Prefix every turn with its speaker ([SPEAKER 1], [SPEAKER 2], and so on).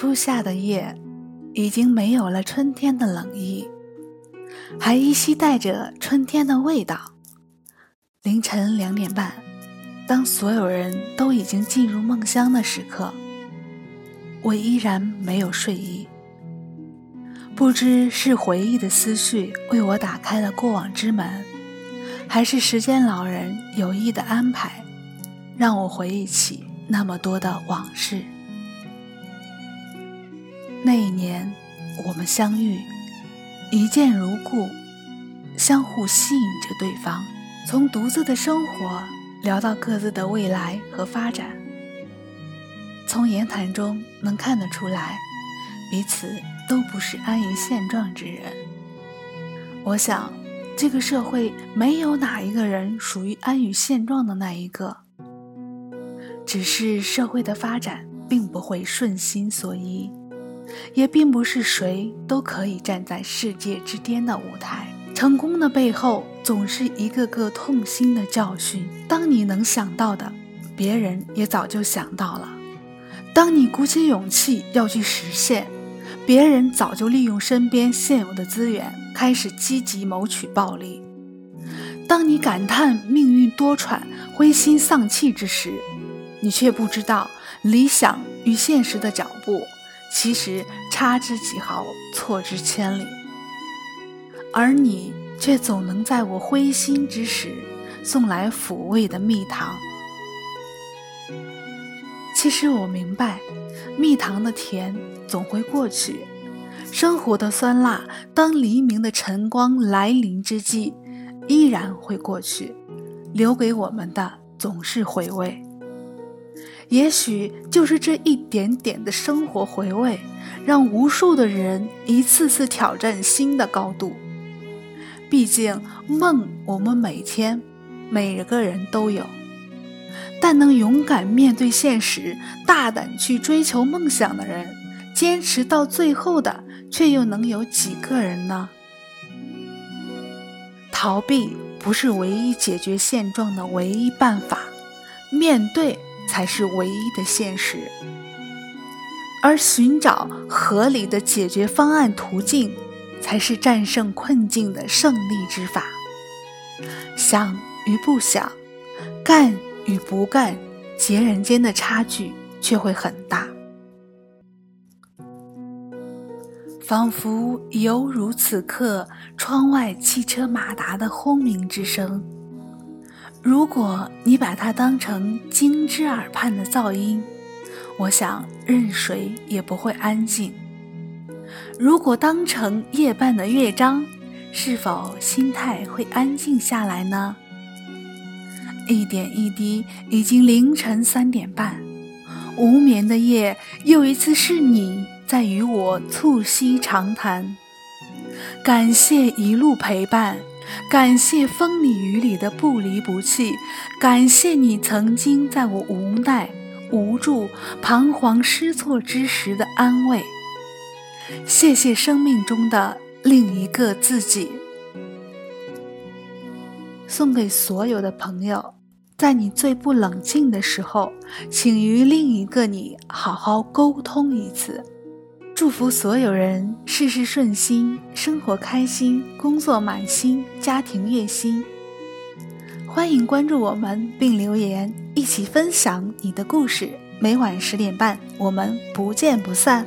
[SPEAKER 1] 初夏的夜，已经没有了春天的冷意，还依稀带着春天的味道。凌晨两点半，当所有人都已经进入梦乡的时刻，我依然没有睡意。不知是回忆的思绪为我打开了过往之门，还是时间老人有意的安排，让我回忆起那么多的往事。那一年，我们相遇，一见如故，相互吸引着对方。从独自的生活聊到各自的未来和发展，从言谈中能看得出来，彼此都不是安于现状之人。我想，这个社会没有哪一个人属于安于现状的那一个，只是社会的发展并不会顺心所依。也并不是谁都可以站在世界之巅的舞台。成功的背后，总是一个个痛心的教训。当你能想到的，别人也早就想到了；当你鼓起勇气要去实现，别人早就利用身边现有的资源，开始积极谋取暴利。当你感叹命运多舛、灰心丧气之时，你却不知道理想与现实的脚步。其实差之几毫，错之千里，而你却总能在我灰心之时送来抚慰的蜜糖。其实我明白，蜜糖的甜总会过去，生活的酸辣，当黎明的晨光来临之际，依然会过去，留给我们的总是回味。也许就是这一点点的生活回味，让无数的人一次次挑战新的高度。毕竟梦，我们每天每个人都有，但能勇敢面对现实、大胆去追求梦想的人，坚持到最后的，却又能有几个人呢？逃避不是唯一解决现状的唯一办法，面对。才是唯一的现实，而寻找合理的解决方案途径，才是战胜困境的胜利之法。想与不想，干与不干，截然间的差距却会很大，仿佛犹如此刻窗外汽车马达的轰鸣之声。如果你把它当成金之耳畔的噪音，我想任谁也不会安静。如果当成夜半的乐章，是否心态会安静下来呢？一点一滴，已经凌晨三点半，无眠的夜，又一次是你在与我促膝长谈。感谢一路陪伴。感谢风里雨里的不离不弃，感谢你曾经在我无奈、无助、彷徨失措之时的安慰。谢谢生命中的另一个自己。送给所有的朋友，在你最不冷静的时候，请与另一个你好好沟通一次。祝福所有人事事顺心，生活开心，工作满心，家庭悦心。欢迎关注我们并留言，一起分享你的故事。每晚十点半，我们不见不散。